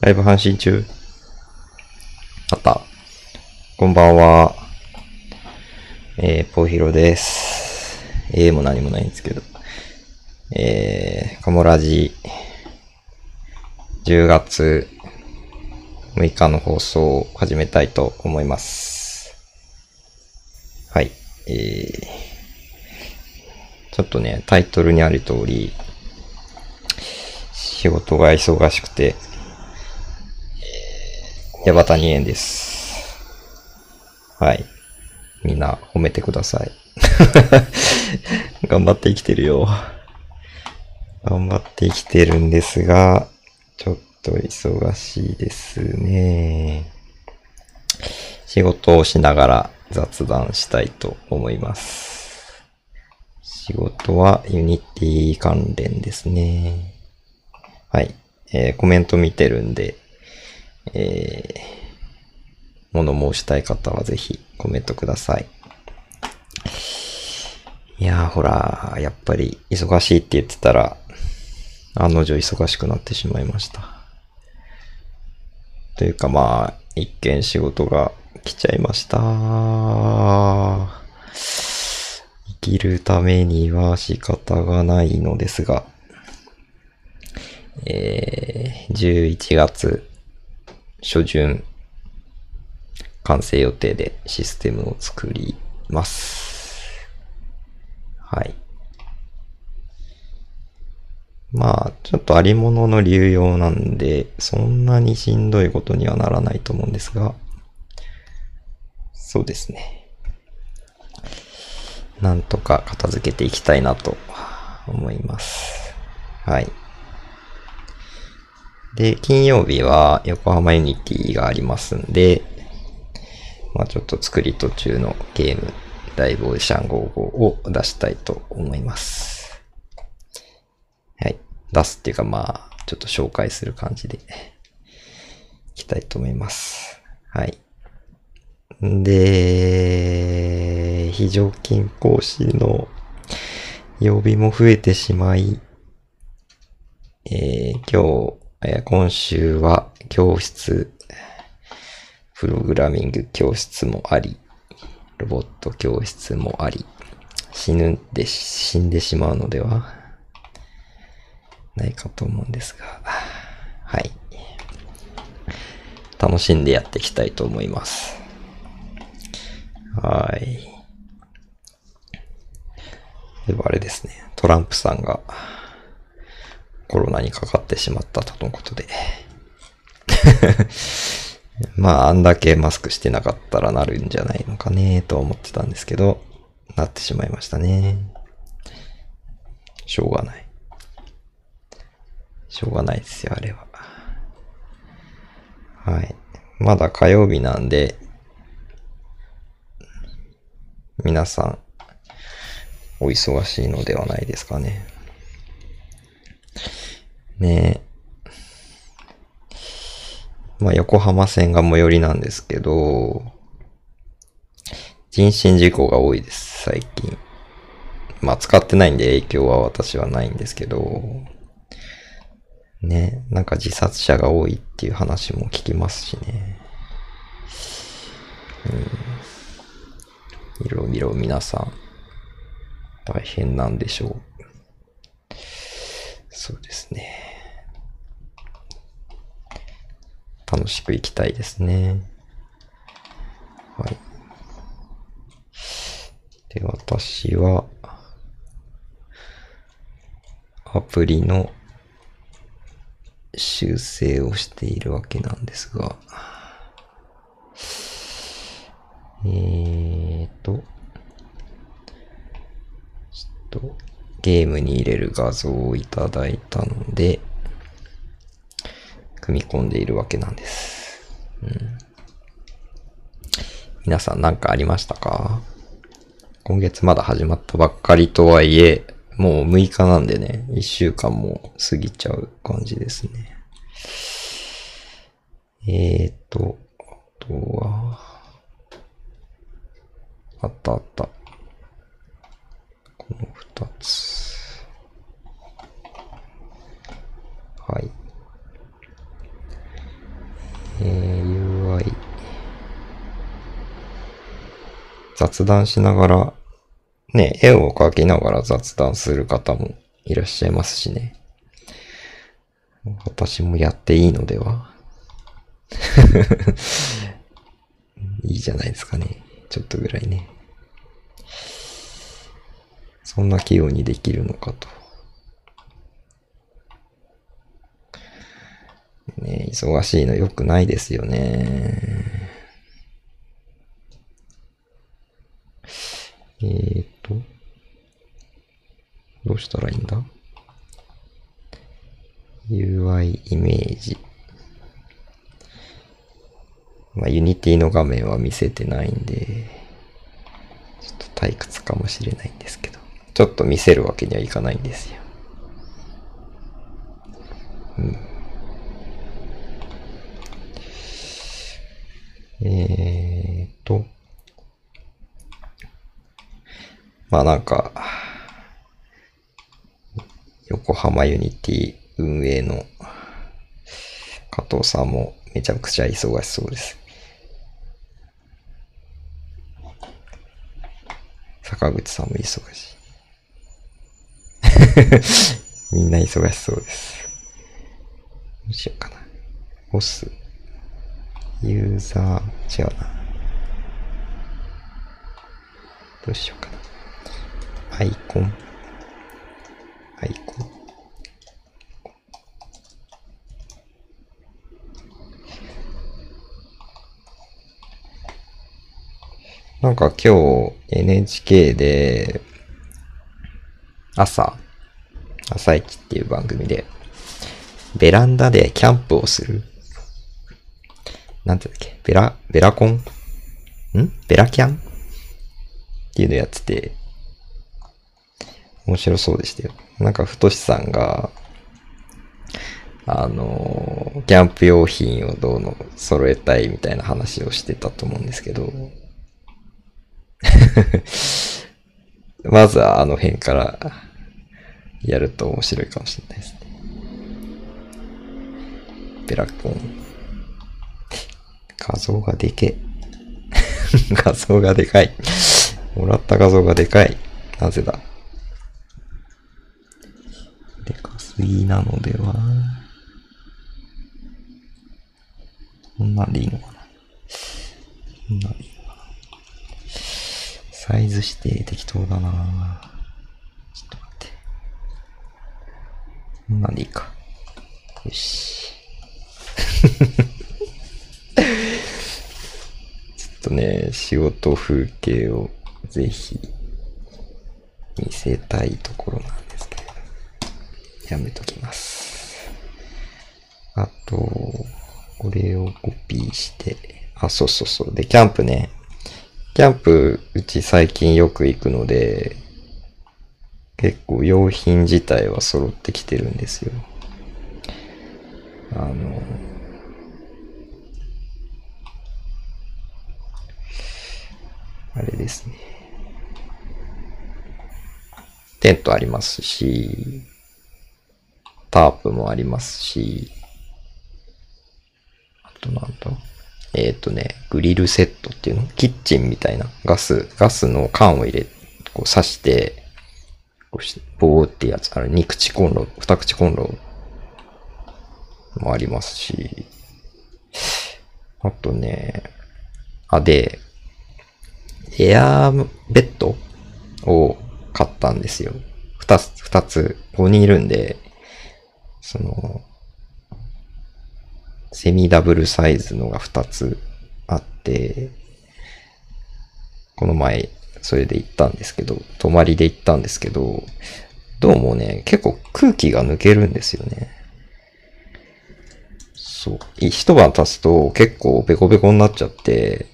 ライブ配信中あった。こんばんは。えー、ポヒロです。えーも何もないんですけど。えー、カモラジ、10月6日の放送を始めたいと思います。はい。えー、ちょっとね、タイトルにある通り、仕事が忙しくて、ヤバタ2円です。はい。みんな褒めてください。頑張って生きてるよ。頑張って生きてるんですが、ちょっと忙しいですね。仕事をしながら雑談したいと思います。仕事は Unity 関連ですね。はい。えーコメント見てるんで、えー、物申したい方はぜひコメントください。いやーほら、やっぱり忙しいって言ってたら、案の定忙しくなってしまいました。というかまあ、一件仕事が来ちゃいました。生きるためには仕方がないのですが、えー、11月初旬完成予定でシステムを作ります。はい。まあ、ちょっとありものの流用なんで、そんなにしんどいことにはならないと思うんですが、そうですね。なんとか片付けていきたいなと思います。はい。で、金曜日は横浜 Unity がありますんで、まあちょっと作り途中のゲーム、ライブオーシャン55を出したいと思います。はい。出すっていうかまあ、ちょっと紹介する感じで、いきたいと思います。はい。で、非常勤講師の曜日も増えてしまい、えー今日、え今週は教室、プログラミング教室もあり、ロボット教室もあり、死ぬんで、死んでしまうのではないかと思うんですが、はい。楽しんでやっていきたいと思います。はい。ではあれですね、トランプさんが、コロナにかかってしまったとのことで。まあ、あんだけマスクしてなかったらなるんじゃないのかね、と思ってたんですけど、なってしまいましたね。しょうがない。しょうがないですよ、あれは。はい。まだ火曜日なんで、皆さん、お忙しいのではないですかね。ねえ。まあ、横浜線が最寄りなんですけど、人身事故が多いです、最近。まあ、使ってないんで影響は私はないんですけど、ね、なんか自殺者が多いっていう話も聞きますしね。うん。いろいろ皆さん、大変なんでしょう。そうですね。楽しく生きたいですね。はい。で、私は、アプリの修正をしているわけなんですが、えーと、ちょっとゲームに入れる画像をいただいたので、組み込んでいるわけなんです。うん、皆さん何かありましたか？今月まだ始まったばっかりとはいえ、もう6日なんでね、1週間も過ぎちゃう感じですね。えーと、あとは、あったあった。この2つ。はい。えー、UI。雑談しながら、ね、絵を描きながら雑談する方もいらっしゃいますしね。私もやっていいのでは？いいじゃないですかね。ちょっとぐらいね。そんな器用にできるのかと。ね忙しいの良くないですよね。えーと、どうしたらいいんだ ?UI イメージ。まあ、 Unity の画面は見せてないんで、ちょっと退屈かもしれないんですけど、ちょっと見せるわけにはいかないんですよ。うん。えーと、まあなんか、横浜 Unity 運営の加藤さんもめちゃくちゃ忙しそうです。坂口さんも忙しい。みんな忙しそうです。どうしようかな。ボス。ユーザー、違うな。どうしようかな。アイコン。アイコン。なんか今日 NHK で朝、朝一っていう番組でベランダでキャンプをする。なんていうんだっけ？ベラ、ベラコン？ん？ベラキャン？っていうのやってて面白そうでしたよ。なんか太さんがあの、キャンプ用品をどうの揃えたいみたいな話をしてたと思うんですけど、まずはあの辺からやると面白いかもしれないですね。ベラコン。画像がでけ 画像がでかい。もらった画像がでかい。なぜだ？でかすぎなのではこんなんでいいのかな？こんなんでいいのかな？サイズ指定適当だなょっと待って。こんなんでいいか。よし。ちょっとね、仕事風景をぜひ見せたいところなんですけど、やめときます。あと、これをコピーして、あ、そうそうそう。で、キャンプね、キャンプ、うち最近よく行くので、結構用品自体は揃ってきてるんですよ。あの、あれですね。テントありますし、タープもありますし、あとなんだ？えっ、ー、とね、グリルセットっていうの？キッチンみたいなガス、ガスの缶を入れ、こう刺して、こうして、ボーってやつ、あれ、二口コンロ、二口コンロもありますし、あとね、あ、で、エアーベッドを買ったんですよ。二つ、二つ、ここにいるんで、その、セミダブルサイズのが2つあって、この前、それで行ったんですけど、泊まりで行ったんですけど、どうもね、結構空気が抜けるんですよね。そう。一晩経つと結構ベコベコになっちゃって、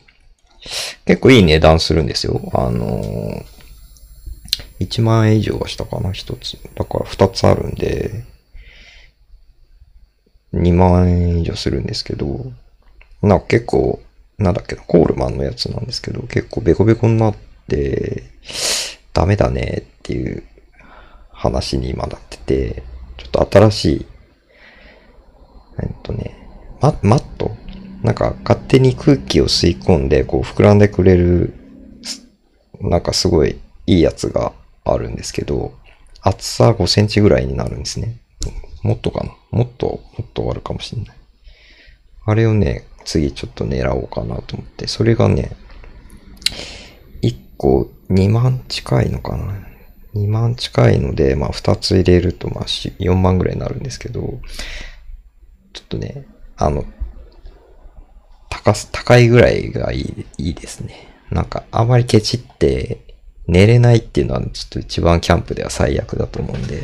結構いい値段するんですよ。あのー、1万円以上はしたかな、一つ。だから二つあるんで、2万円以上するんですけど、なんか結構、なんだっけな、コールマンのやつなんですけど、結構ベコベコになって、ダメだねっていう話に今なってて、ちょっと新しい、えっとね、ママット？なんか勝手に空気を吸い込んで、こう膨らんでくれる、なんかすごいいいやつがあるんですけど、厚さ5センチぐらいになるんですね。もっとかな？もっと、もっとあるかもしれない。あれをね、次ちょっと狙おうかなと思って、それがね、1個2万近いのかな ?2 万近いので、まあ2つ入れるとまあ4万ぐらいになるんですけど、ちょっとね、あの、高す、高いぐらいがいい、いいですね。なんか、あまりケチって寝れないっていうのはちょっと一番キャンプでは最悪だと思うんで、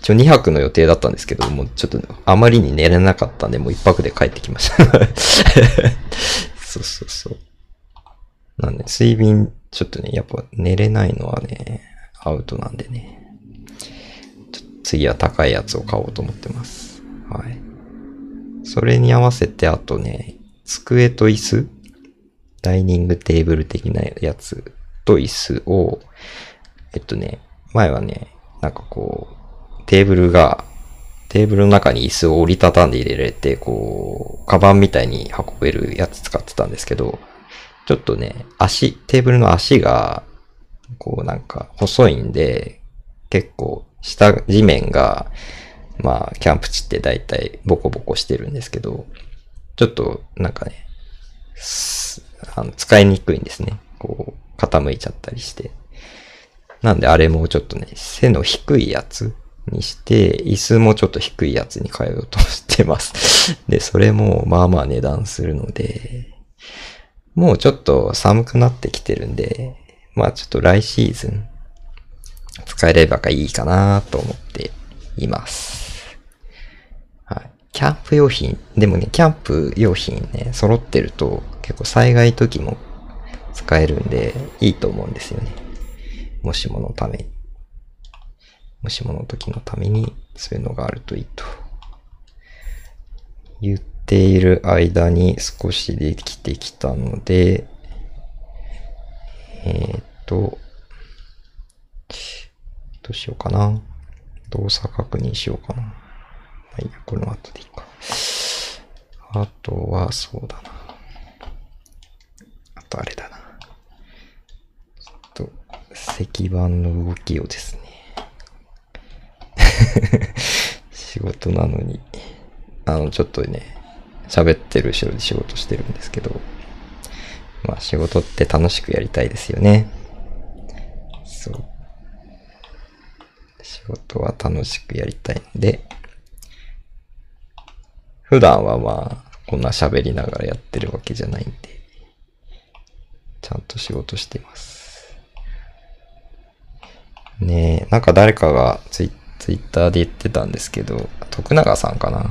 一応2泊の予定だったんですけど、もうちょっとあまりに寝れなかったんで、もう1泊で帰ってきました そうそうそう。なんで、睡眠、ちょっとね、やっぱ寝れないのはね、アウトなんでね。次は高いやつを買おうと思ってます。はい。それに合わせて、あとね、机と椅子ダイニングテーブル的なやつと椅子を、えっとね、前はね、なんかこう、テーブルが、テーブルの中に椅子を折りたたんで入れられて、こう、カバンみたいに運べるやつ使ってたんですけど、ちょっとね、足、テーブルの足が、こうなんか細いんで、結構下、地面が、まあ、キャンプ地って大体ボコボコしてるんですけど、ちょっとなんかね、あの使いにくいんですね。こう、傾いちゃったりして。なんであれもちょっとね、背の低いやつにして、椅子もちょっと低いやつに変えようとしてます。で、それもまあまあ値段するので、もうちょっと寒くなってきてるんで、まあちょっと来シーズン使えればいいかなと思っています。はい。キャンプ用品、でもね、キャンプ用品ね、揃ってると結構災害時も使えるんでいいと思うんですよね。もしものために。もしもの時のためにそういうのがあるといいと。言っている間に少しできてきたので、えっ、と、どうしようかな。動作確認しようかな。まあいいや、これも後でいいか。あとは、そうだな。あとあれだな。ちょっと、石板の動きをですね。仕事なのに、あの、ちょっとね、喋ってる後ろで仕事してるんですけど、まあ仕事って楽しくやりたいですよね。そう。仕事は楽しくやりたいんで、普段はまあ、こんな喋りながらやってるわけじゃないんで、ちゃんと仕事してます。ねえ、なんか誰かがツイツイッターで言ってたんですけど、徳永さんかな？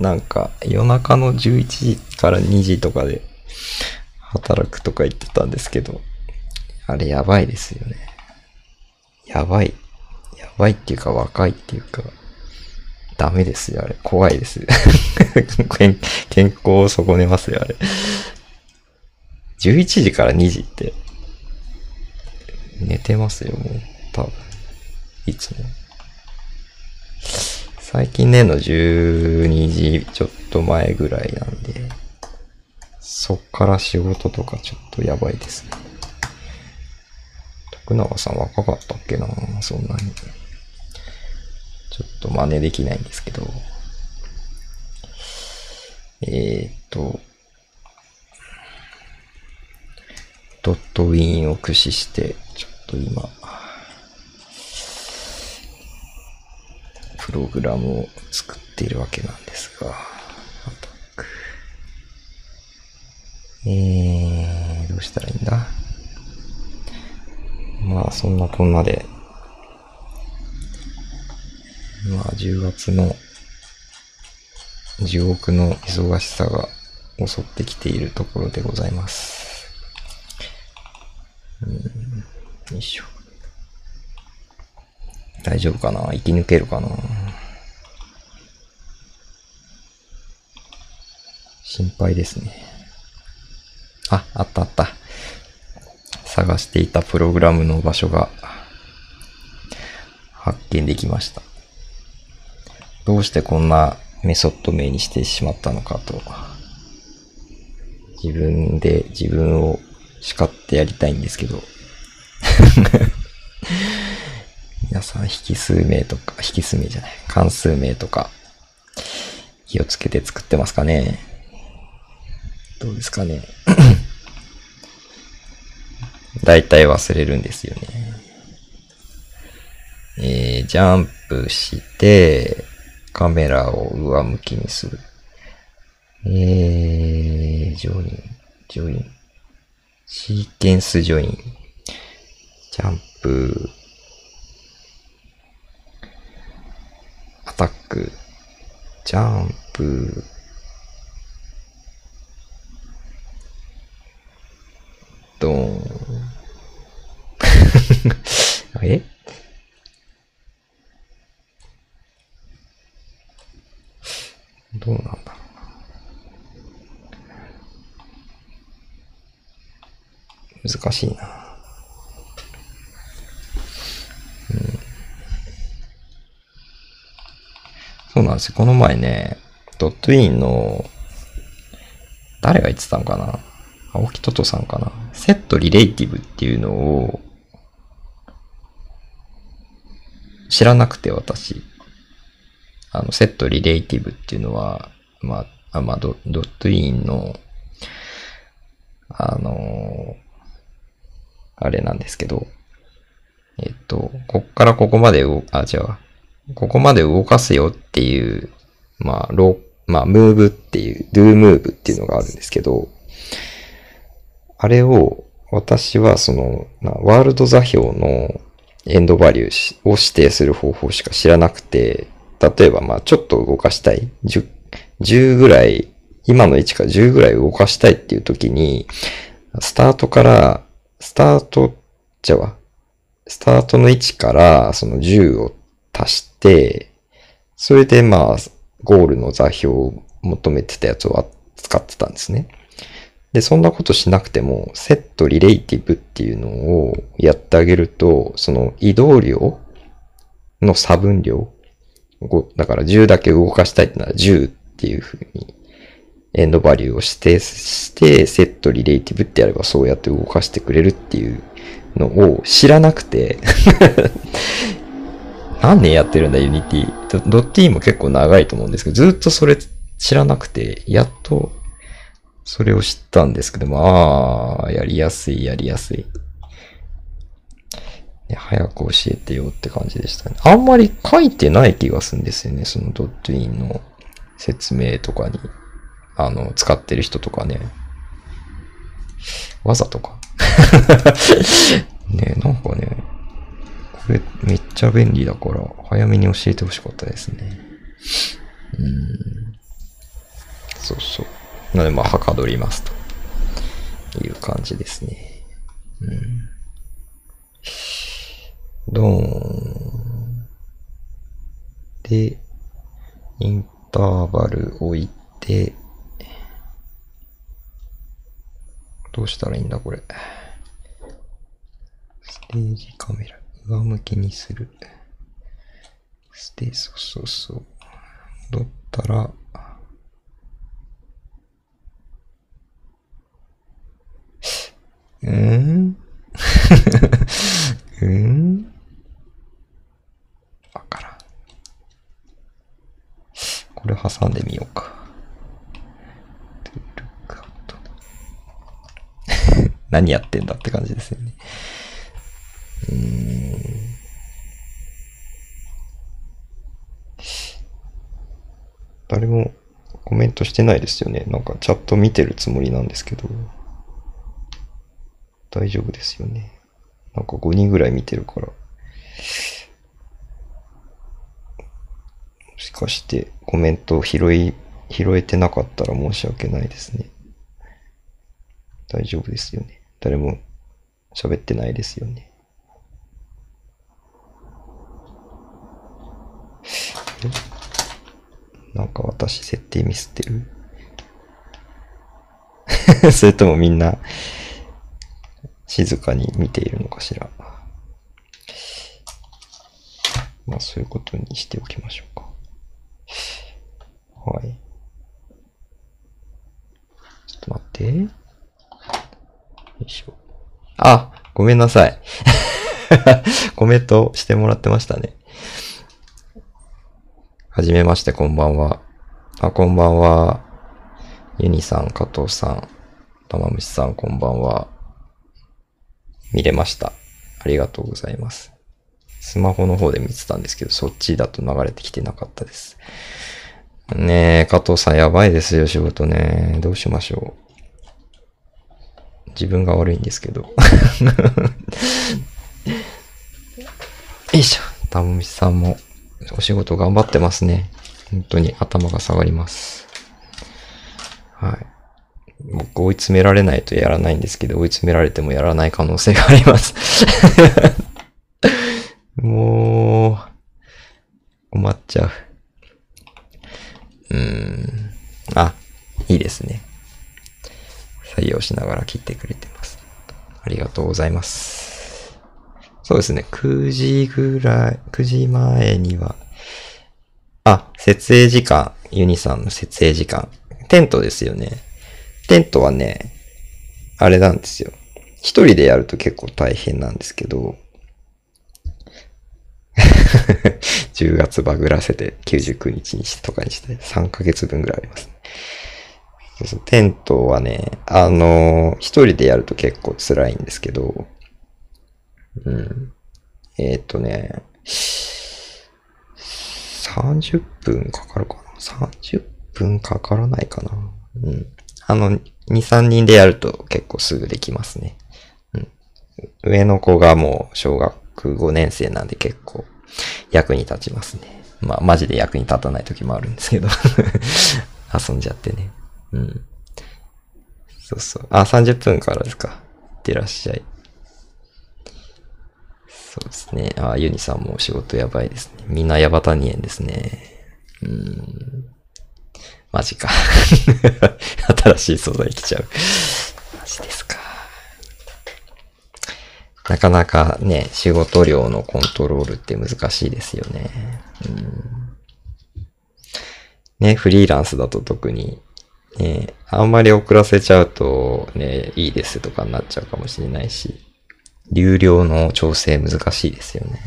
なんか夜中の11時から2時とかで働くとか言ってたんですけど、あれやばいですよね。やばい。やばいっていうか若いっていうか、ダメですよ、あれ。怖いです 健。康を損ねますよ、あれ。11時から2時って、寝てますよ、もう。多分。いつも。最近寝の12時ちょっと前ぐらいなんで、そっから仕事とかちょっとやばいですね。徳永さん若かったっけなそんなに。ちょっと真似できないんですけど。えー、っと、ドットウィンを駆使して、ちょっと今、プログラムを作っているわけなんですが、えー、どうしたらいいんだ？まあ、そんなこんなで、まあ、10月の地獄の忙しさが襲ってきているところでございます。うん、よいしょ。大丈夫かな？生き抜けるかな？心配ですね。あ、あったあった。探していたプログラムの場所が発見できました。どうしてこんなメソッド名にしてしまったのかと自分で自分を叱ってやりたいんですけど。さん引数名とか、引数名じゃない、関数名とか、気をつけて作ってますかねどうですかね 大体忘れるんですよね。えー、ジャンプして、カメラを上向きにする。えー、 Join、Join。Sequence Join。ジャンプ。アタック。ジャンプ。ドーン。えどうなんだろうな。難しいな。うん。そうなんですよ。この前ね、ドットインの、誰が言ってたのかな？青木トトさんかな？セットリレイティブっていうのを、知らなくて私。あの、セットリレイティブっていうのは、まあ、まあ、ドドットインの、あのあれなんですけど、えっと、こっからここまで動く、あ、違う。ここまで動かすよっていう、まあ、ロまあ、ムーブっていう、do move っていうのがあるんですけど、あれを、私はその、ワールド座標のエンドバリューを指定する方法しか知らなくて、例えばまあちょっと動かしたい。10, 10ぐらい、今の位置から10ぐらい動かしたいっていう時に、スタートから、スタート、じゃあ、スタートの位置からその10を足して、それでまあ、ゴールの座標を求めてたやつを使ってたんですね。で、そんなことしなくても、セットリレイティブっていうのをやってあげると、その移動量の差分量だから10だけ動かしたいってなら10っていう風にエンドバリューを指定して、セットリレイティブってやればそうやって動かしてくれるっていうのを知らなくて何年やってるんだ、 Unity。DOTween も結構長いと思うんですけど、ずっとそれ知らなくて、やっとそれを知ったんですけども、ああ、やりやすい、やりやすい。早く教えてよって感じでしたね。あんまり書いてない気がするんですよね。その DOTween の説明とかに。あの、使ってる人とかね。わざとか。ねなんかね、これめっちゃ便利だから、早めに教えてほしかったですね。うん。そうそう。なので、まあ、はかどりますという感じですね。うん。ドーン。で、インターバル置いて、どうしたらいいんだ、これ。ステージカメラ、上向きにする。ステージ、そうそうそう。戻ったら、うん？うん？わからん。これ挟んでみようか。何やってんだって感じですよね。うん。誰もコメントしてないですよね。なんかチャット見てるつもりなんですけど。大丈夫ですよね。なんか5人ぐらい見てるから。もしかしてコメント拾い、拾えてなかったら申し訳ないですね。大丈夫ですよね。誰も喋ってないですよね。なんか私設定ミスってる？それともみんな静かに見ているのかしら？まあそういうことにしておきましょうか。はい。ちょっと待って。よいしょ。あ、ごめんなさい。コメントしてもらってましたね。はじめまして、こんばんは。あ、こんばんは。ユニさん、加藤さん、玉虫さん、こんばんは。見れました。ありがとうございます。スマホの方で見てたんですけど、そっちだと流れてきてなかったです。ねえ、加藤さんやばいですよ、仕事ね。どうしましょう。自分が悪いんですけど。よいしょ。たむみさんもお仕事頑張ってますね。本当に頭が下がります。はい。僕追い詰められないとやらないんですけど、追い詰められてもやらない可能性があります もう、困っちゃう。うーん。あ、いいですね。採用しながら切ってくれてます。ありがとうございます。そうですね。9時ぐらい、9時前には、あ、設営時間、ユニさんの設営時間。テントですよね。テントはね、あれなんですよ。一人でやると結構大変なんですけど、10月バグらせて99日にしてとかにして3ヶ月分ぐらいありますね。テントはね、あのー、一人でやると結構辛いんですけど、うん。えっ、とね、30分かかるかな ?30 分かからないかな？うん。あの、2、3人でやると結構すぐできますね。うん。上の子がもう小学5年生なんで結構役に立ちますね。まあ、マジで役に立たない時もあるんですけど 遊んじゃってね。うん。そうそう。あ、30分からですか。いってらっしゃい。そうですね。あ、ユニさんも仕事やばいですね。みんなヤバタニエンですね。うん。マジか。新しい素材来ちゃう。マジですか。なかなかね、仕事量のコントロールって難しいですよね。うん、ね、フリーランスだと特に、ね、あんまり遅らせちゃうとね、いいですとかになっちゃうかもしれないし、流量の調整難しいですよね。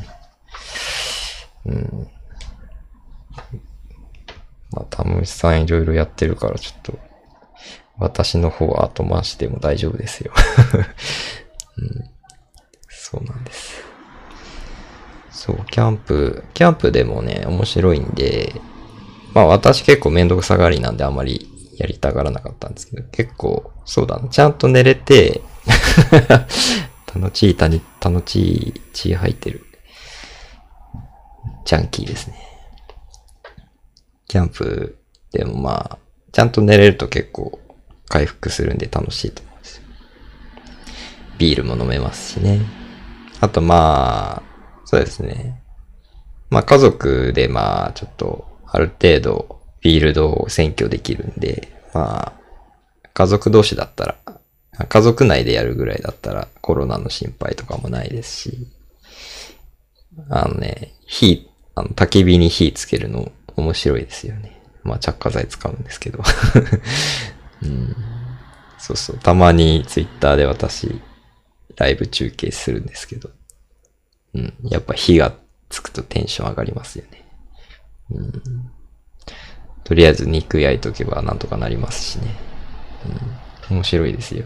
うん。まあ、タムシさんいろいろやってるからちょっと、私の方は後回しでも大丈夫ですよ。うんそうなんです。そう、キャンプ、キャンプでもね、面白いんで、まあ私結構めんどくさがりなんであんまりやりたがらなかったんですけど、結構、そうだな、ちゃんと寝れて楽しい谷、楽しい血入ってる。ジャンキーですね。キャンプでもまあ、ちゃんと寝れると結構回復するんで楽しいと思うんですよ。ビールも飲めますしね。あとまあ、そうですね。まあ家族でまあちょっとある程度フィールドを占拠できるんで、まあ家族同士だったら、家族内でやるぐらいだったらコロナの心配とかもないですし、あのね、火、あの焚き火に火つけるの面白いですよね。まあ着火剤使うんですけど。うん、そうそう。たまにツイッターで私、ライブ中継するんですけど、うん、やっぱ火がつくとテンション上がりますよね。うん、とりあえず肉焼いとけばなんとかなりますしね。うん、面白いですよ。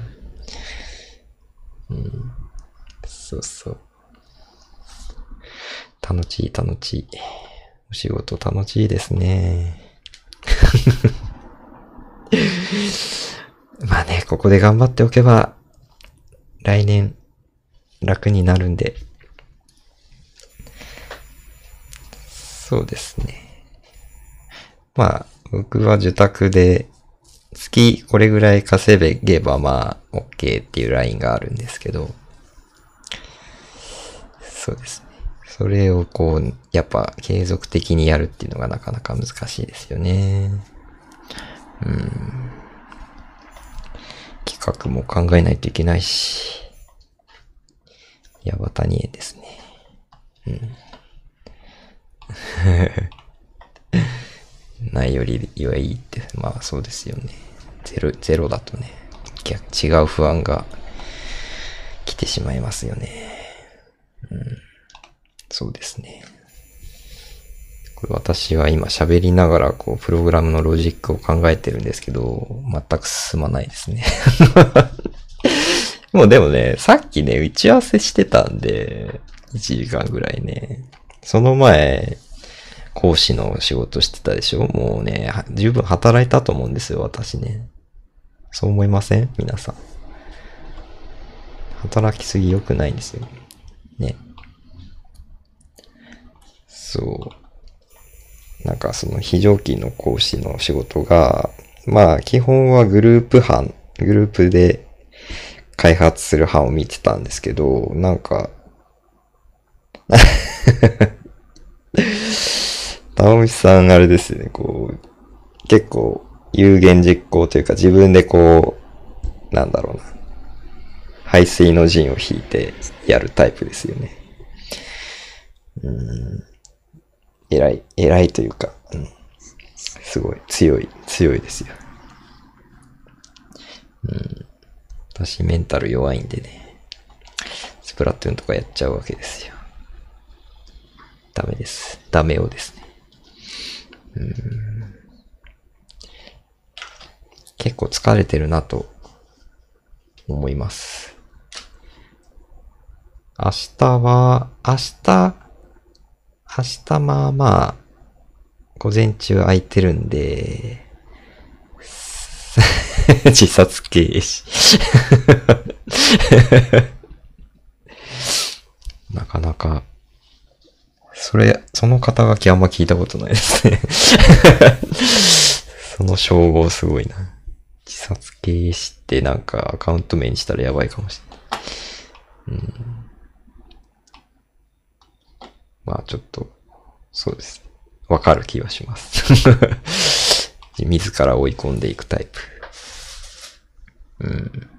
うん、そうそう。楽しい楽しい。お仕事楽しいですね。まあね、ここで頑張っておけば、来年楽になるんで、そうですね。まあ、僕は受託で、月これぐらい稼げばまあ、OK っていうラインがあるんですけど、そうですね。それをこう、やっぱ継続的にやるっていうのがなかなか難しいですよね。うん。企画も考えないといけないし。ヤバタニエですね。うん。ないよりはいいって、まあそうですよね。ゼロ、ゼロだとね、違う不安が来てしまいますよね。うん。そうですね。これ私は今喋りながらこうプログラムのロジックを考えてるんですけど、全く進まないですね。もうでもね、さっきね、打ち合わせしてたんで、1時間ぐらいね。その前、講師の仕事してたでしょ？もうね、十分働いたと思うんですよ、私ね。そう思いません？皆さん。働きすぎ良くないんですよ。ね。そう。なんかその非常勤の講師の仕事が、まあ基本はグループ班、グループで開発する班を見てたんですけど、なんか 玉虫さんあれですね、こう、結構有言実行というか自分でこう、なんだろうな。排水の陣を引いてやるタイプですよね。うん。偉い、偉いというか、うん。すごい強い、強いですよ。うん。私メンタル弱いんでね。スプラトゥーンとかやっちゃうわけですよ。ダメです。ダメをですね。うん結構疲れてるなと思います。明日は、明日、明日まあまあ、午前中空いてるんで、自殺経営士 なかなかそれ、その肩書きあんま聞いたことないですね その称号すごいな。自殺経営士ってなんかアカウント名にしたらやばいかもしれない。うん。まあちょっと、そうです。わかる気はします 自ら追い込んでいくタイプ。うん。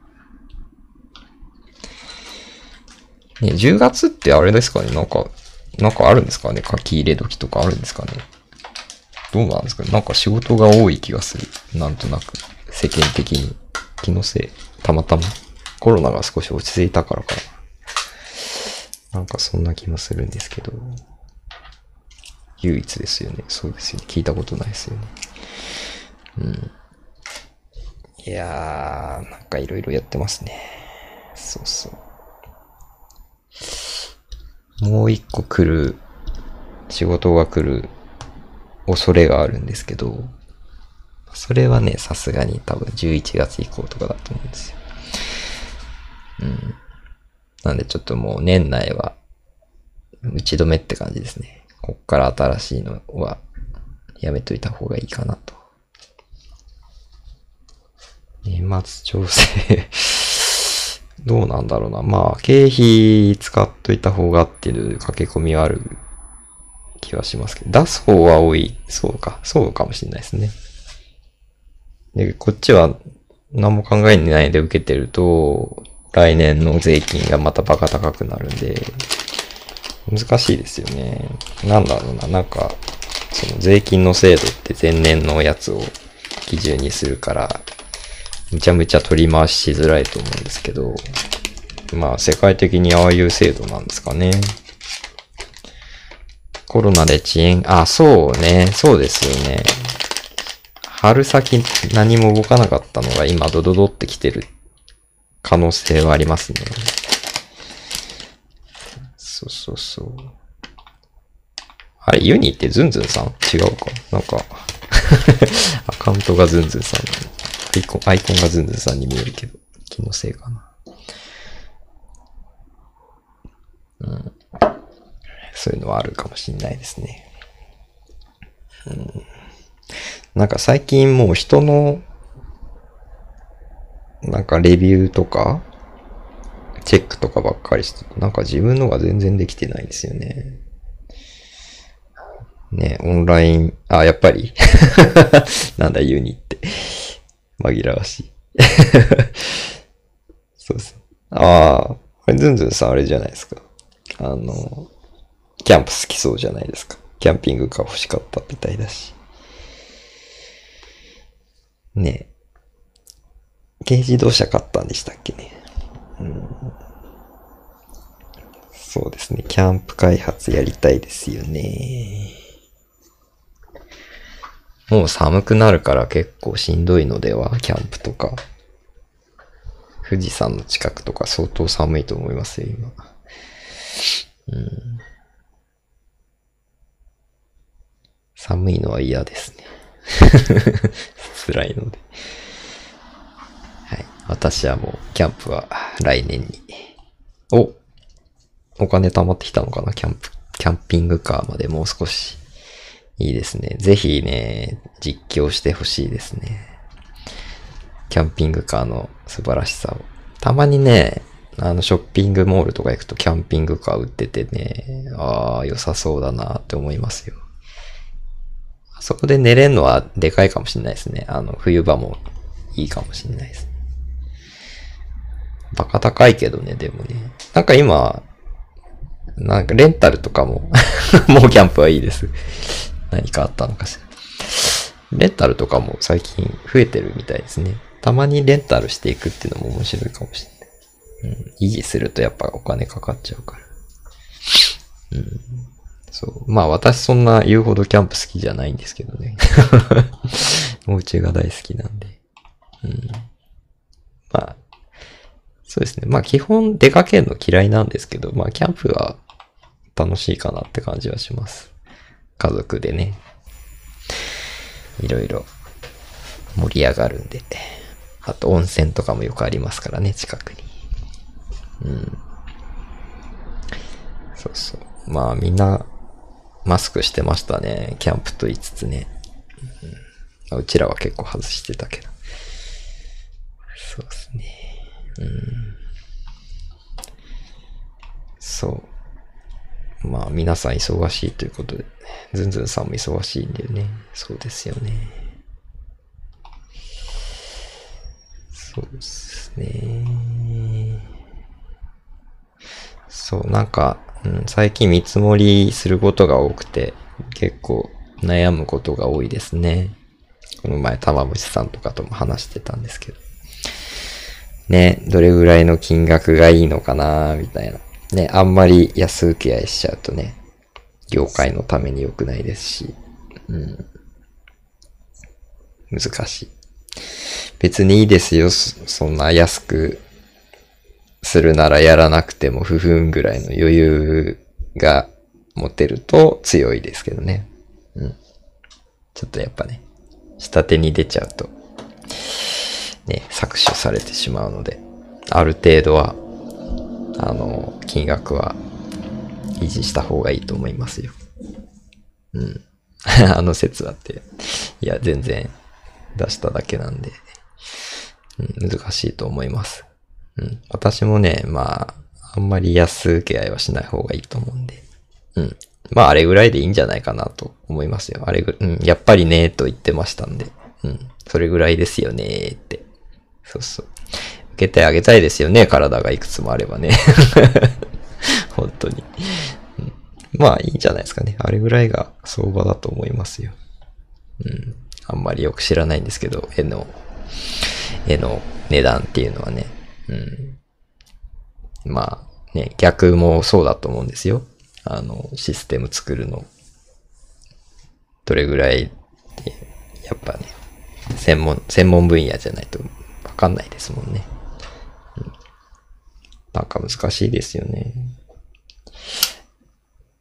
ね、10月ってあれですかねなんか、なんかあるんですかね書き入れ時とかあるんですかねどうなんですかねなんか仕事が多い気がする。なんとなく。世間的に。気のせい。たまたま？コロナが少し落ち着いたからかな。なんかそんな気もするんですけど。唯一ですよね。そうですよね。聞いたことないですよね。うん。いやー、なんかいろいろやってますね。そうそう。もう一個来る、仕事が来る恐れがあるんですけど、それはね、さすがに多分11月以降とかだと思うんですよ。うん。なんでちょっともう年内は打ち止めって感じですね。こっから新しいのはやめといた方がいいかなと。年末調整 どうなんだろうな。まあ、経費使っといた方がっていう駆け込みはある気はしますけど、出す方は多い。そうか。そうかもしれないですね。で、こっちは何も考えないで受けてると、来年の税金がまたバカ高くなるんで、難しいですよね。なんだろうな。なんか、その税金の制度って前年のやつを基準にするから、むちゃむちゃ取り回ししづらいと思うんですけど、まあ世界的にああいう制度なんですかね。コロナで遅延、あ、そうね、そうですよね。春先何も動かなかったのが今ドドドってきてる可能性はありますね。そうそうそう。あれ、ユニってズンズンさん？違うかなんか アカウントがズンズンさん、アイコン、アイコンがズンズンさんに見えるけど、気のせいかな。うん。そういうのはあるかもしんないですね。うん。なんか最近もう人の、なんかレビューとか、チェックとかばっかりして、なんか自分のが全然できてないですよね。ね、オンライン、あ、やっぱり なんだ、ユニって。紛らわしい。そうです。ああ、これズンズンさんあれじゃないですか。あの、キャンプ好きそうじゃないですか。キャンピングカー欲しかったみたいだし。ねえ軽自動車買ったんでしたっけね。うん、そうですね。キャンプ開発やりたいですよね。もう寒くなるから結構しんどいのでは？キャンプとか。富士山の近くとか相当寒いと思いますよ、今。うん、寒いのは嫌ですね。辛いので。はい。私はもう、キャンプは来年に。おお金貯まってきたのかな？キャンプ、キャンピングカーまでもう少し。いいですね。ぜひね、実況してほしいですね。キャンピングカーの素晴らしさを。たまにね、あの、ショッピングモールとか行くとキャンピングカー売っててね、ああ、良さそうだなって思いますよ。そこで寝れんのはでかいかもしれないですね。あの、冬場もいいかもしれないです。バカ高いけどね、でもね。なんか今、なんかレンタルとかも もうキャンプはいいです。何かあったのかしら。レンタルとかも最近増えてるみたいですね。たまにレンタルしていくっていうのも面白いかもしれない。うん、維持するとやっぱお金かかっちゃうから。うん。そう。まあ私そんな言うほどキャンプ好きじゃないんですけどね。お家が大好きなんで。うん。まあ、そうですね。まあ基本出かけるの嫌いなんですけど、まあキャンプは楽しいかなって感じはします。家族でね。いろいろ盛り上がるんで。あと温泉とかもよくありますからね、近くに。うん。そうそう。まあみんなマスクしてましたね。キャンプと言いつつね。うん、うちらは結構外してたけど。そうですね。うん。そう。まあ皆さん忙しいということで、ずんずんさんも忙しいんでね。そうですよね。そうですね。そう、なんか、うん、最近見積もりすることが多くて、結構悩むことが多いですね。この前、玉虫さんとかとも話してたんですけど。ね、どれぐらいの金額がいいのかなみたいな。ね、あんまり安請け合いしちゃうとね、業界のために良くないですし、うん。難しい。別にいいですよ、そんな安くするならやらなくても不分ぐらいの余裕が持てると強いですけどね。うん。ちょっとやっぱね、下手に出ちゃうと、ね、搾取されてしまうので、ある程度は、あの、金額は維持した方がいいと思いますよ。うん。あの説はって、いや、全然出しただけなんで、うん、難しいと思います。うん。私もね、まあ、あんまり安請け合いはしない方がいいと思うんで。うん。まあ、あれぐらいでいいんじゃないかなと思いますよ。あれぐ、うん、やっぱりね、と言ってましたんで。うん。それぐらいですよね、って。そうそう。受けてあげたいですよね、体がいくつもあればね。本当に、まあ、いいんじゃないですかね。あれぐらいが相場だと思いますよ。うん。あんまりよく知らないんですけど、絵の、絵の値段っていうのはね。うん。まあね、逆もそうだと思うんですよ。あの、システム作るの。どれぐらい、やっぱね、専門、専門分野じゃないとわかんないですもんね。うん、なんか難しいですよね。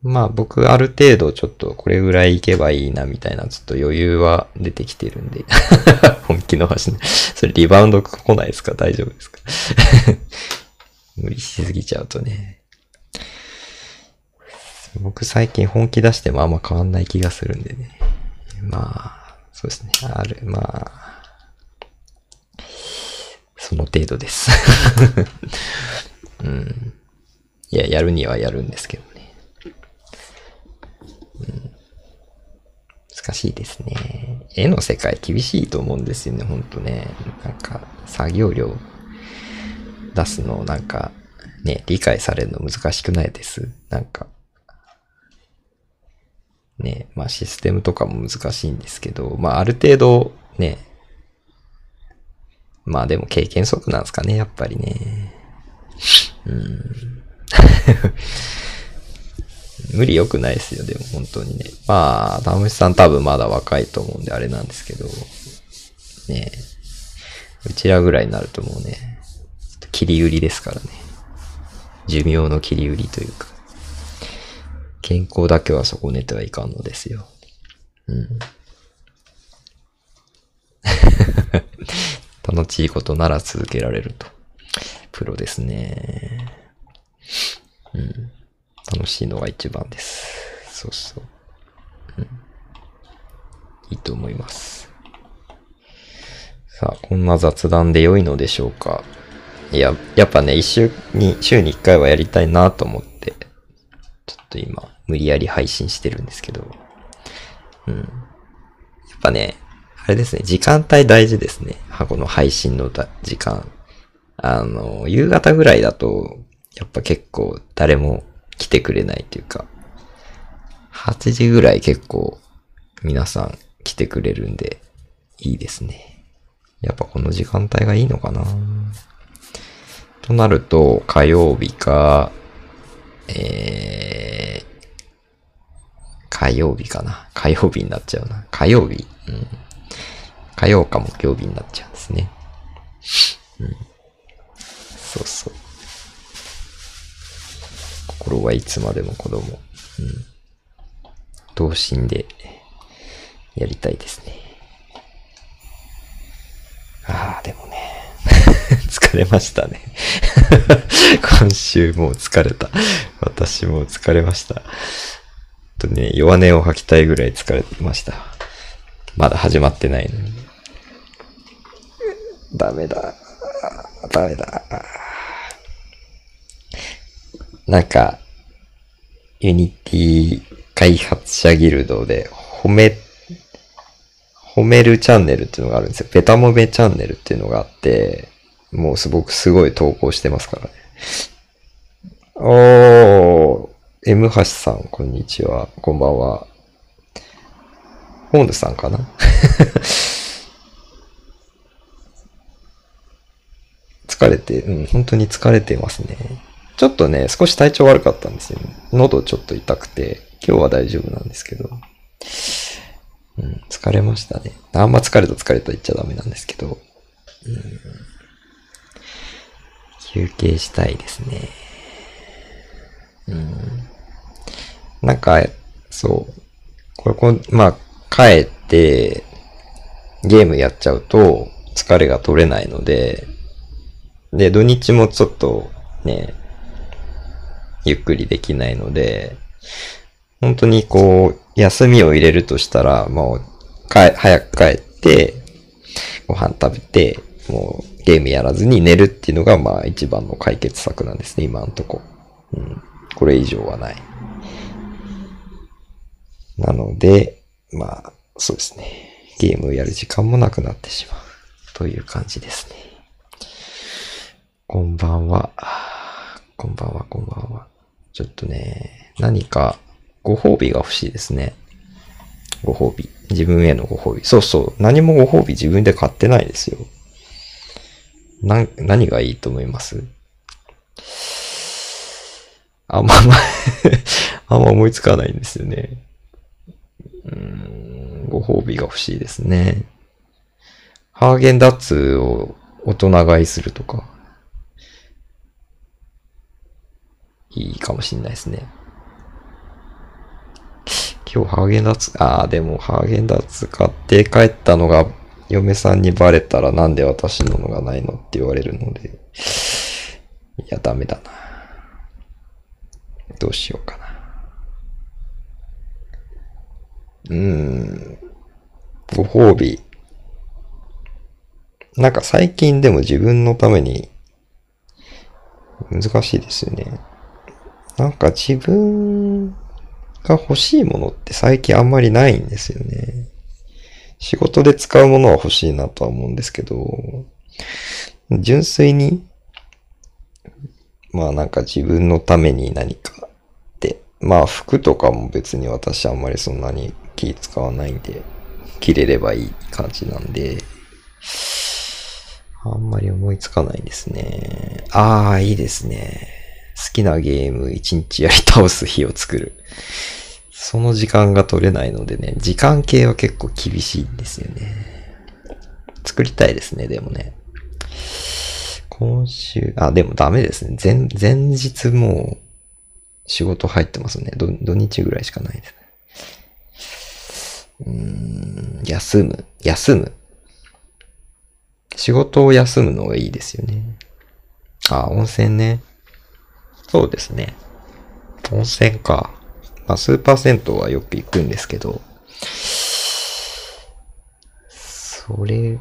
まあ僕ある程度ちょっとこれぐらいいけばいいなみたいなちょっと余裕は出てきてるんで 本気の話ね。それリバウンド来ないですか？大丈夫ですか？無理しすぎちゃうとね。僕最近本気出してもあんま変わんない気がするんでね。まあ、そうですね。ある、まあ、その程度です うん。いや、やるにはやるんですけど。難しいですね。絵の世界厳しいと思うんですよね、ほんとね。なんか、作業量出すの、なんか、ね、理解されるの難しくないですなんか。ね、まあシステムとかも難しいんですけど、まあある程度ね、まあでも経験不足なんですかね、やっぱりね。うん。無理良くないですよ、でも本当にね。まあ、タムシさん多分まだ若いと思うんであれなんですけど、ねうちらぐらいになるともうね、切り売りですからね。寿命の切り売りというか。健康だけは損ねてはいかんのですよ。うん。楽しいことなら続けられると。プロですね。うん。楽しいのが一番です。そうそう。うん。いいと思います。さあ、こんな雑談で良いのでしょうかいや、やっぱね、一週に、週に一回はやりたいなと思って、ちょっと今、無理やり配信してるんですけど、うん。やっぱね、あれですね、時間帯大事ですね。この配信の時間。あの、夕方ぐらいだと、やっぱ結構誰も来てくれないというか、8時ぐらい結構皆さん来てくれるんで、いいですね。やっぱこの時間帯がいいのかなとなると、火曜日か、えー、火曜日かな。火曜日になっちゃうな。火曜日？うん。火曜か木曜日になっちゃうんですね。うん。そうそう。心はいつまでも子供。うん。同心でやりたいですね。ああ、でもね。疲れましたね。今週もう疲れた。私も疲れました。とね、弱音を吐きたいぐらい疲れてました。まだ始まってないのに。ダメだ。ダメだ。なんか、 Unity 開発者ギルドで褒め、褒めるチャンネルっていうのがあるんですよ。ベタ褒めチャンネルっていうのがあって、もうすごくすごい投稿してますからね。おー、M 橋さん、こんにちは。こんばんは。ホーヌさんかな？疲れて、うん、本当に疲れてますね。ちょっとね、少し体調悪かったんですよ。喉ちょっと痛くて、今日は大丈夫なんですけど。うん、疲れましたね。あんま疲れた疲れた言っちゃダメなんですけど。うん、休憩したいですね。うん。なんか、そう。これこ、まあ、帰って、ゲームやっちゃうと、疲れが取れないので、で、土日もちょっと、ね、ゆっくりできないので、本当にこう、休みを入れるとしたら、もう、かえ、早く帰って、ご飯食べて、もう、ゲームやらずに寝るっていうのが、まあ、一番の解決策なんですね、今んとこ。うん。これ以上はない。なので、まあ、そうですね。ゲームをやる時間もなくなってしまう。という感じですね。こんばんは。こんばんは、こんばんは。ちょっとね、何かご褒美が欲しいですね。ご褒美。自分へのご褒美。そうそう。何もご褒美自分で買ってないですよ。な、何がいいと思います？あんま、あんま思いつかないんですよね。うん、ご褒美が欲しいですね。ハーゲンダッツを大人買いするとか。いいかもしんないですね。今日ハーゲンダッツ、ああ、でもハーゲンダッツ買って帰ったのが嫁さんにバレたらなんで私ののがないのって言われるので、いや、ダメだな。どうしようかな。うーん。ご褒美。なんか最近でも自分のために難しいですよね。なんか自分が欲しいものって最近あんまりないんですよね。仕事で使うものは欲しいなとは思うんですけど、純粋に、まあなんか自分のために何かって、まあ服とかも別に私あんまりそんなに気使わないんで、着れればいい感じなんで、あんまり思いつかないですね。ああ、いいですね。好きなゲーム一日やり倒す日を作る。その時間が取れないのでね、時間系は結構厳しいんですよね。作りたいですね、でもね。今週、あ、でもダメですね。前、前日もう仕事入ってますね。土土日ぐらいしかないですね。うーん、休む、休む。仕事を休むのがいいですよね。あ、温泉ね。そうですね。温泉か。まあ、スーパー銭湯はよく行くんですけど、それ、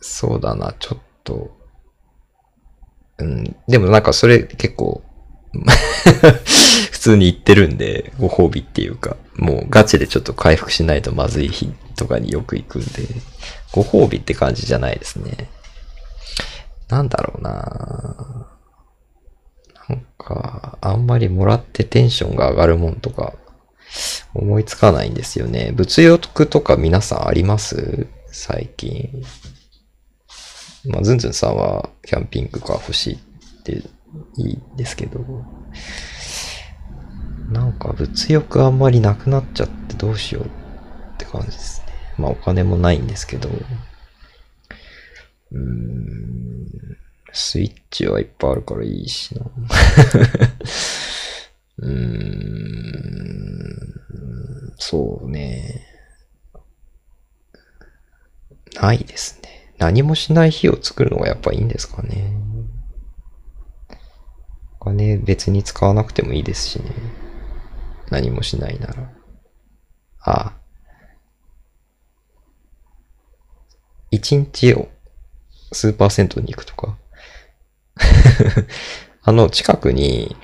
そうだな、ちょっと、うん、でもなんかそれ結構、普通に行ってるんで、ご褒美っていうか、もうガチでちょっと回復しないとまずい日とかによく行くんで、ご褒美って感じじゃないですね。なんだろうな。なんか、あんまりもらってテンションが上がるもんとか、思いつかないんですよね。物欲とか皆さんあります？最近。まあ、ズンズンさんはキャンピングカー欲しいっていいですけど、なんか物欲あんまりなくなっちゃってどうしようって感じですね。まあお金もないんですけど、うーん、スイッチはいっぱいあるからいいしな。うーん、そうね。ないですね。何もしない日を作るのがやっぱいいんですかね。お金別に使わなくてもいいですしね。何もしないなら。ああ。一日をスーパー銭湯に行くとか。あの、近くに、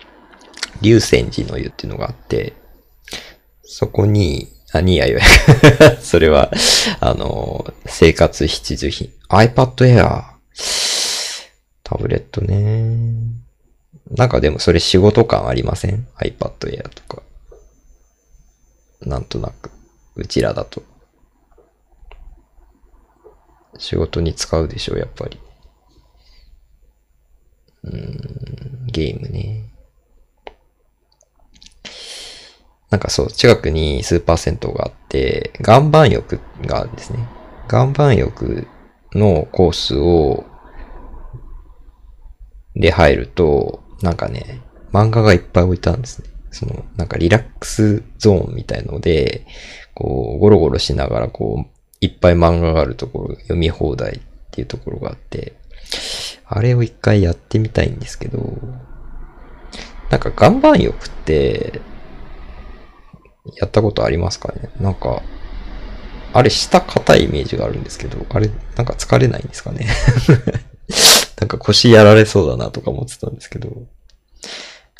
竜泉寺の湯っていうのがあって、そこに、あ、にやよや。それは、あの、生活必需品。iPad Air。タブレットね。なんかでもそれ仕事感ありません ?iPad Air とか。なんとなく。うちらだと。仕事に使うでしょ、やっぱり。うん、ゲームね。なんかそう、近くにスーパー銭湯があって、岩盤浴があるんですね。岩盤浴のコースを、で入ると、なんかね、漫画がいっぱい置いてあるんですね。その、なんかリラックスゾーンみたいので、こう、ゴロゴロしながら、こう、いっぱい漫画があるところ、読み放題っていうところがあって、あれを一回やってみたいんですけど、なんか岩盤浴って、やったことありますかね？なんか、あれ下硬いイメージがあるんですけど、あれなんか疲れないんですかね？なんか腰やられそうだなとか思ってたんですけど、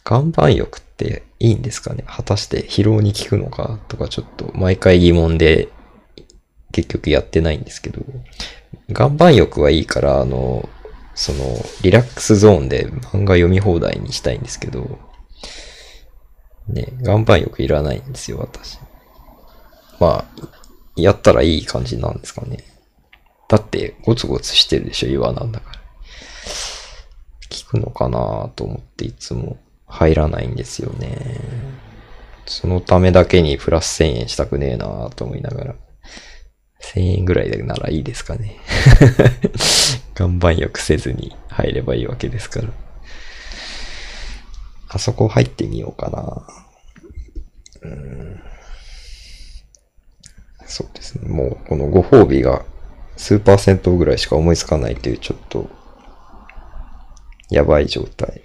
岩盤浴っていいんですかね？果たして疲労に効くのかとかちょっと毎回疑問で結局やってないんですけど、岩盤浴はいいから、あの、その、リラックスゾーンで漫画読み放題にしたいんですけど、ね、岩盤浴いらないんですよ、私。まあ、やったらいい感じなんですかね。だって、ゴツゴツしてるでしょ、岩なんだから。効くのかなと思っていつも入らないんですよね。そのためだけにプラス1000円したくねえなと思いながら。1000円ぐらいならいいですかね。岩盤浴せずに入ればいいわけですから。あそこ入ってみようかな。うん。そうですね。もうこのご褒美が数パーセントぐらいしか思いつかないというちょっとやばい状態。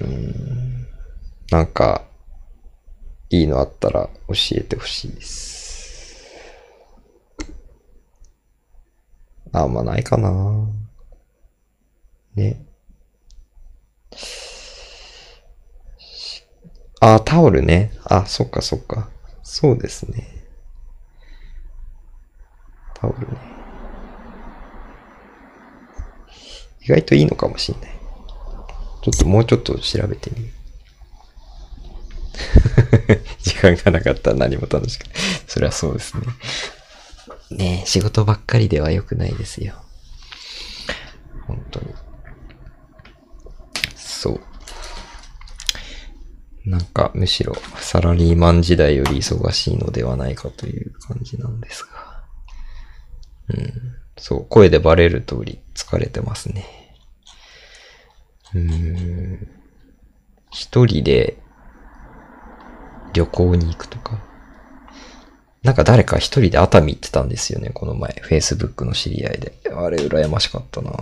うん。なんかいいのあったら教えてほしいです。あんまないかな。ね。あ、タオルね。あ、そっかそっか。そうですね。タオルね。意外といいのかもしんない。ちょっともうちょっと調べてみる。時間がなかったら何も楽しくない。それはそうですね。ね、仕事ばっかりでは良くないですよ。本当に。そう。なんか、むしろ、サラリーマン時代より忙しいのではないかという感じなんですが。うん。そう、声でバレる通り疲れてますね。うーん。一人で旅行に行くとか。なんか誰か一人で熱海行ってたんですよね、この前。Facebook の知り合いで。あれ、羨ましかったな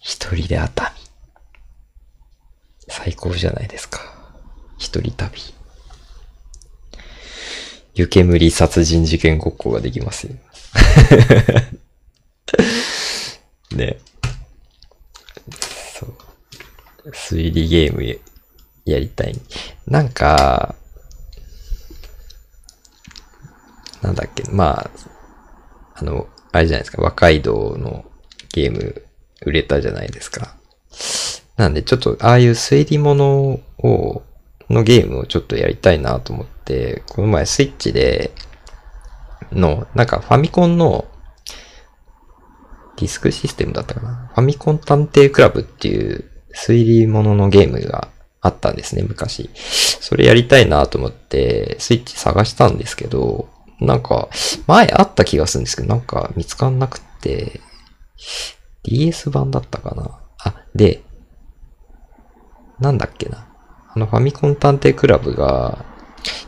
一人で熱海。最高じゃないですか。一人旅。湯煙殺人事件ごっこができますよ。ね。そう。推理ゲームやりたい。なんか、なんだっけ、まあ、あの、あれじゃないですか、和街道のゲーム売れたじゃないですか。なんでちょっと、ああいう推理物を、のゲームをちょっとやりたいなと思って、この前スイッチで、の、なんかファミコンのディスクシステムだったかな。ファミコン探偵クラブっていう推理物のゲームがあったんですね、昔。それやりたいなと思って、スイッチ探したんですけど、なんか、前あった気がするんですけど、なんか見つかんなくて、DS 版だったかな？あ、で、なんだっけな？あのファミコン探偵クラブが、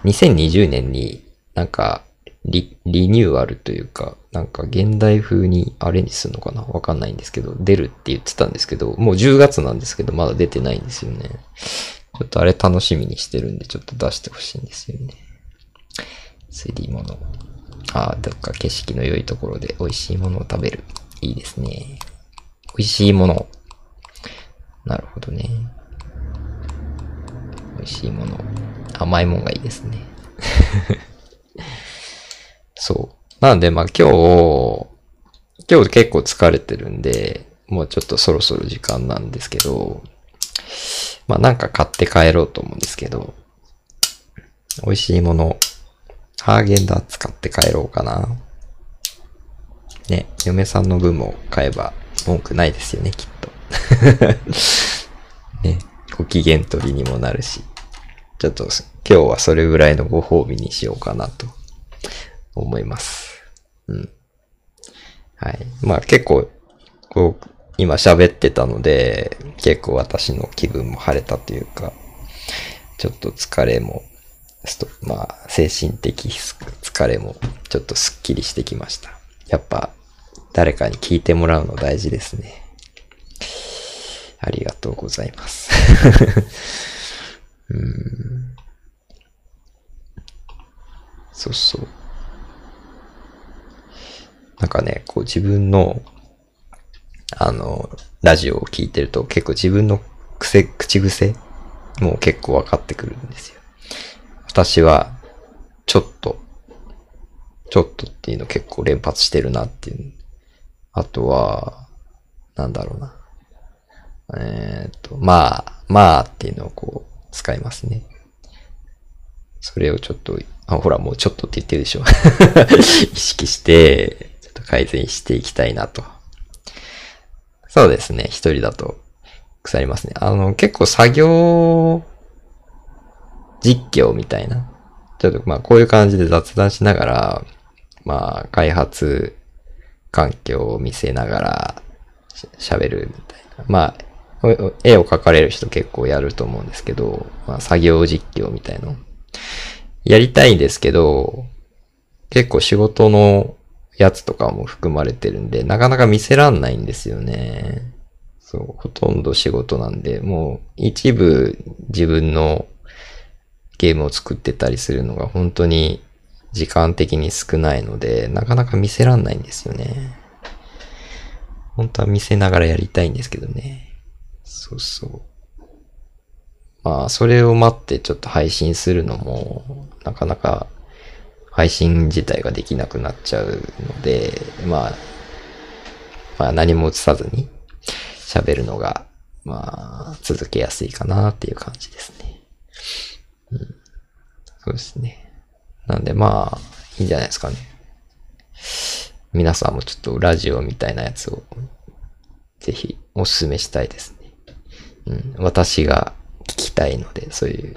2020年になんかリ、リニューアルというか、なんか現代風にアレンジするのかな？わかんないんですけど、出るって言ってたんですけど、もう10月なんですけど、まだ出てないんですよね。ちょっとあれ楽しみにしてるんで、ちょっと出してほしいんですよね。3D もの。ああ、どっか景色の良いところで美味しいものを食べる。いいですね。美味しいもの。なるほどね。美味しいもの。甘いもんがいいですね。そう。なんで、まあ今日、今日結構疲れてるんで、もうちょっとそろそろ時間なんですけど、まあなんか買って帰ろうと思うんですけど、美味しいもの、ハーゲンダーツ買って帰ろうかな。ね、嫁さんの分も買えば文句ないですよね、きっと。ね、ご機嫌取りにもなるし。ちょっと今日はそれぐらいのご褒美にしようかなと思います。うん。はい。まあ結構、こう、今喋ってたので、結構私の気分も晴れたというか、ちょっと疲れも、まあ精神的疲れもちょっとスッキリしてきました。やっぱ誰かに聞いてもらうの大事ですね。ありがとうございます。うんそうそう。なんかね、こう自分の、あの、ラジオを聞いてると結構自分の癖、口癖もう結構分かってくるんですよ。私は、ちょっと、ちょっとっていうの結構連発してるなっていう。あとは、なんだろうな。えっ、と、まあ、まあっていうのをこう使いますね。それをちょっと、あ、ほらもうちょっとって言ってるでしょ。意識して、ちょっと改善していきたいなと。そうですね。一人だと腐りますね。あの、結構作業実況みたいな。ちょっとまあこういう感じで雑談しながら、まあ開発環境を見せながら喋るみたいな。まあ、絵を描かれる人結構やると思うんですけど、まあ作業実況みたいの。やりたいんですけど、結構仕事のやつとかも含まれてるんで、なかなか見せらんないんですよね。そう、ほとんど仕事なんで、もう一部自分のゲームを作ってたりするのが本当に時間的に少ないので、なかなか見せらんないんですよね。本当は見せながらやりたいんですけどね。そうそう。まあ、それを待ってちょっと配信するのも、なかなか配信自体ができなくなっちゃうので、まあ、まあ何も映さずに喋るのが、まあ、続けやすいかなっていう感じですね。そうですね。なんでまあ、いいんじゃないですかね。皆さんもちょっとラジオみたいなやつを、ぜひお勧めしたいですね。うん、私が聞きたいので、そういう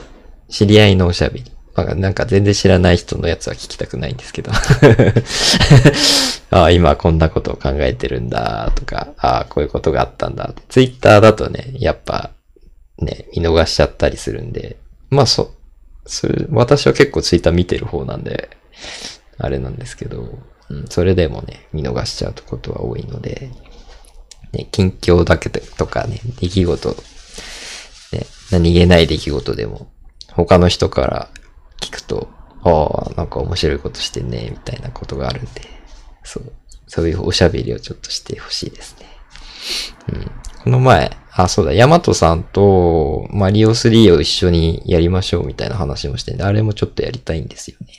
知り合いのおしゃべり。まあ、なんか全然知らない人のやつは聞きたくないんですけど。ああ、今こんなことを考えてるんだとか、ああ、こういうことがあったんだ。ツイッターだとね、やっぱね、見逃しちゃったりするんで、まあそ、それ、私は結構ツイッター見てる方なんで、あれなんですけど、うん、それでもね、見逃しちゃうことは多いので、ね、近況だけとかね、出来事、ね、何気ない出来事でも、他の人から聞くと、ああ、なんか面白いことしてんね、みたいなことがあるんで、そう、そういうおしゃべりをちょっとしてほしいですね。うん。この前、あ、そうだ、ヤマトさんとマリオ3を一緒にやりましょうみたいな話もしてんで、あれもちょっとやりたいんですよね。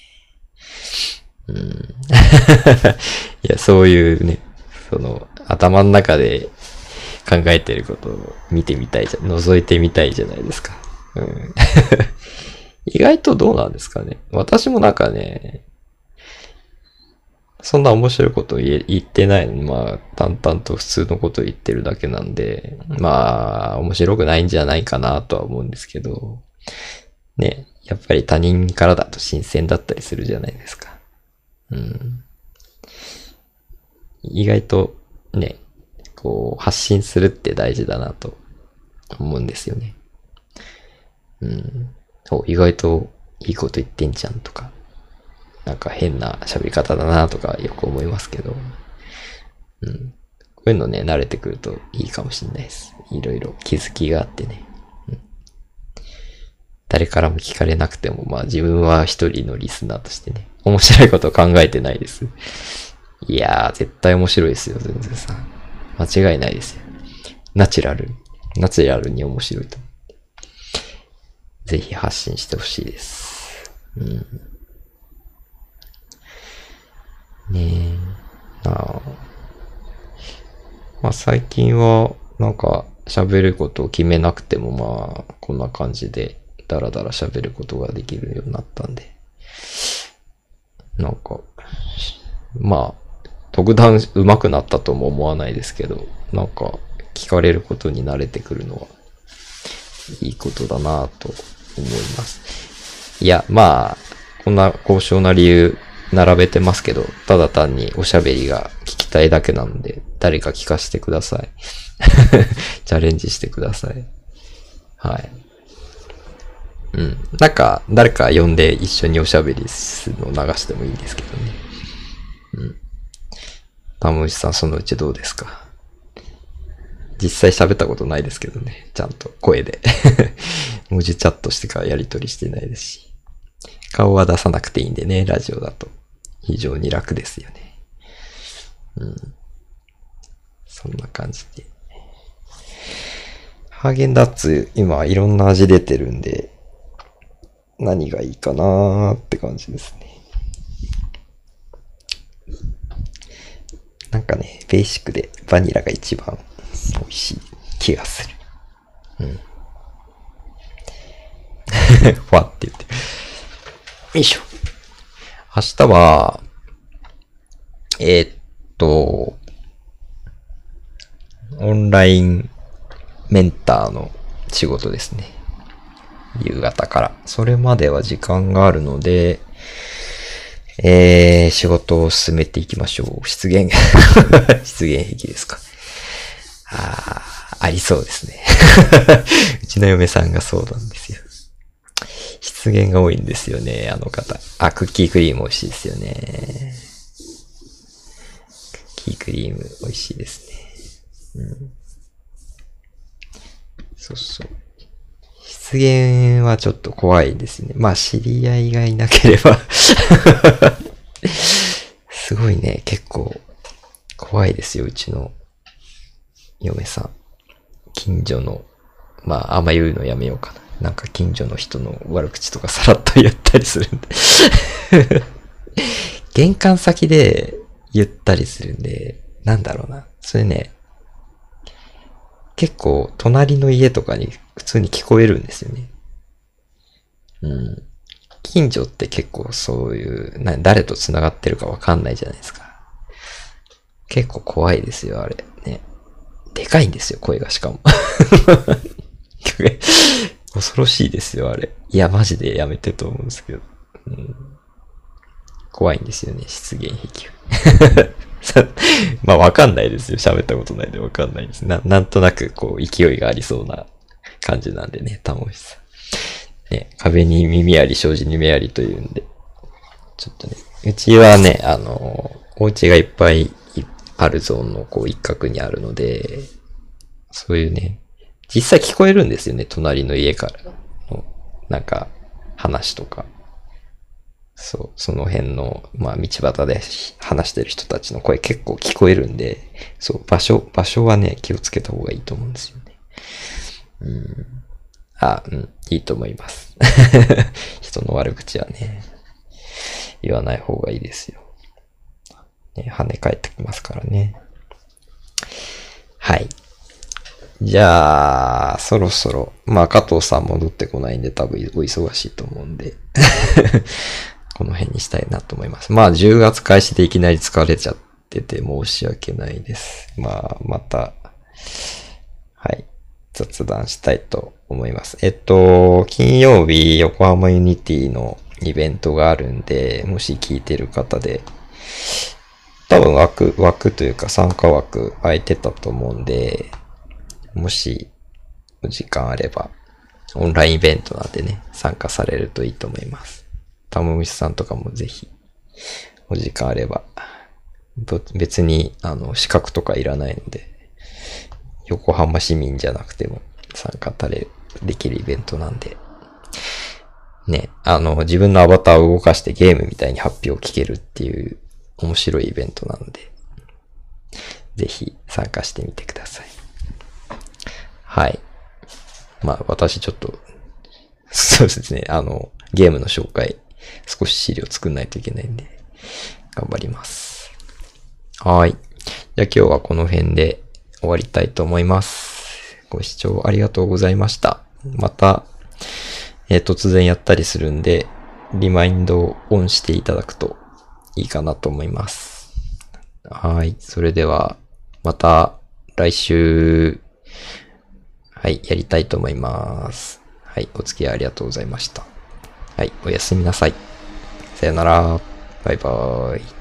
うん。いや、そういうね、その、頭の中で考えてることを見てみたいじゃ、覗いてみたいじゃないですか。うん。意外とどうなんですかね。私もなんかね、そんな面白いこと言ってないの、まあ、淡々と普通のこと言ってるだけなんで、まあ、面白くないんじゃないかなとは思うんですけど、ね、やっぱり他人からだと新鮮だったりするじゃないですか。うん。意外とね、こう、発信するって大事だなと思うんですよね。うん。意外といいこと言ってんじゃんとか、なんか変な喋り方だなとかよく思いますけど、うん。こういうのね、慣れてくるといいかもしれないです。いろいろ気づきがあってね。うん、誰からも聞かれなくても、まあ自分は一人のリスナーとしてね、面白いこと考えてないです。いやー、絶対面白いですよ、全然さ。間違いないですよ。ナチュラル。ナチュラルに面白いと思ぜひ発信してほしいです。うん。ねえ。あまあ最近は、なんか喋ることを決めなくてもまあ、こんな感じでダラダラ喋ることができるようになったんで。なんか、まあ、特段上手くなったとも思わないですけど、なんか聞かれることに慣れてくるのはいいことだなと思います。いや、まあ、こんな高尚な理由並べてますけど、ただ単におしゃべりが聞きたいだけなので、誰か聞かせてください。チャレンジしてください。はい。うん。なんか、誰か呼んで一緒におしゃべりするのを流してもいいんですけどね。うん。タムシさん、そのうちどうですか？実際喋ったことないですけどね。ちゃんと声で 文字チャットしてからやりとりしてないですし。顔は出さなくていいんでね、ラジオだと。非常に楽ですよね。うん。そんな感じで。ハーゲンダッツ、今いろんな味出てるんで、何がいいかなーって感じですね。なんかね、ベーシックでバニラが一番美味しい気がする。うん。ふ わって言って。よいしょ。明日は、えー、っと、オンラインメンターの仕事ですね。夕方から。それまでは時間があるので、えー、仕事を進めていきましょう。出現、出現壁ですか。ああ、ありそうですね。うちの嫁さんがそうなんですよ。失言が多いんですよね、あの方。あ、クッキークリーム美味しいですよね。クッキークリーム美味しいですね。うん。そうそう。失言はちょっと怖いですね。まあ、知り合いがいなければ すごいね、結構怖いですよ、うちの嫁さん。近所の、まあ、あんま言うのやめようかな。なんか近所の人の悪口とかさらっと言ったりするんで 玄関先で言ったりするんで、なんだろうな。それね、結構隣の家とかに普通に聞こえるんですよね。うん。近所って結構そういう、な誰と繋がってるかわかんないじゃないですか。結構怖いですよ、あれ。ね。でかいんですよ、声がしかも。恐ろしいですよ、あれ。いや、マジでやめてと思うんですけど。うん、怖いんですよね、出現壁。まあ、わかんないですよ。喋ったことないでわかんないです。な、なんとなく、こう、勢いがありそうな感じなんでね、タモシさん。ね、壁に耳あり、障子に目ありというんで。ちょっとね、うちはね、あの、お家がいっぱいあるゾーンのこう一角にあるので、そういうね、実際聞こえるんですよね、隣の家からの、なんか、話とか。そう、その辺の、まあ、道端で話してる人たちの声結構聞こえるんで、そう、場所、場所はね、気をつけた方がいいと思うんですよね。うん。あ、うん、いいと思います。人の悪口はね、言わない方がいいですよ。ね、跳ね返ってきますからね。はい。じゃあ、そろそろ、まあ、加藤さん戻ってこないんで多分お忙しいと思うんで この辺にしたいなと思います。まあ、10月開始でいきなり疲れちゃってて申し訳ないです。まあ、また、はい、雑談したいと思います。えっと、金曜日、横浜 Unity のイベントがあるんで、もし聞いてる方で、多分枠、枠というか参加枠空いてたと思うんで、もし、お時間あれば、オンラインイベントなんでね、参加されるといいと思います。たむむしさんとかもぜひ、お時間あれば、別に、あの、資格とかいらないので、横浜市民じゃなくても参加たれ、できるイベントなんで、ね、あの、自分のアバターを動かしてゲームみたいに発表を聞けるっていう面白いイベントなので、ぜひ参加してみてください。はい。まあ、私ちょっと、そうですね、あの、ゲームの紹介少し資料作んないといけないんで、頑張ります。はい。じゃあ今日はこの辺で終わりたいと思います。ご視聴ありがとうございました。また、えー、突然やったりするんで、リマインドをオンしていただくといいかなと思います。はい。それでは、また来週、はい、やりたいと思います。はい、お付き合いありがとうございました。はい、おやすみなさい。さよなら。バイバーイ。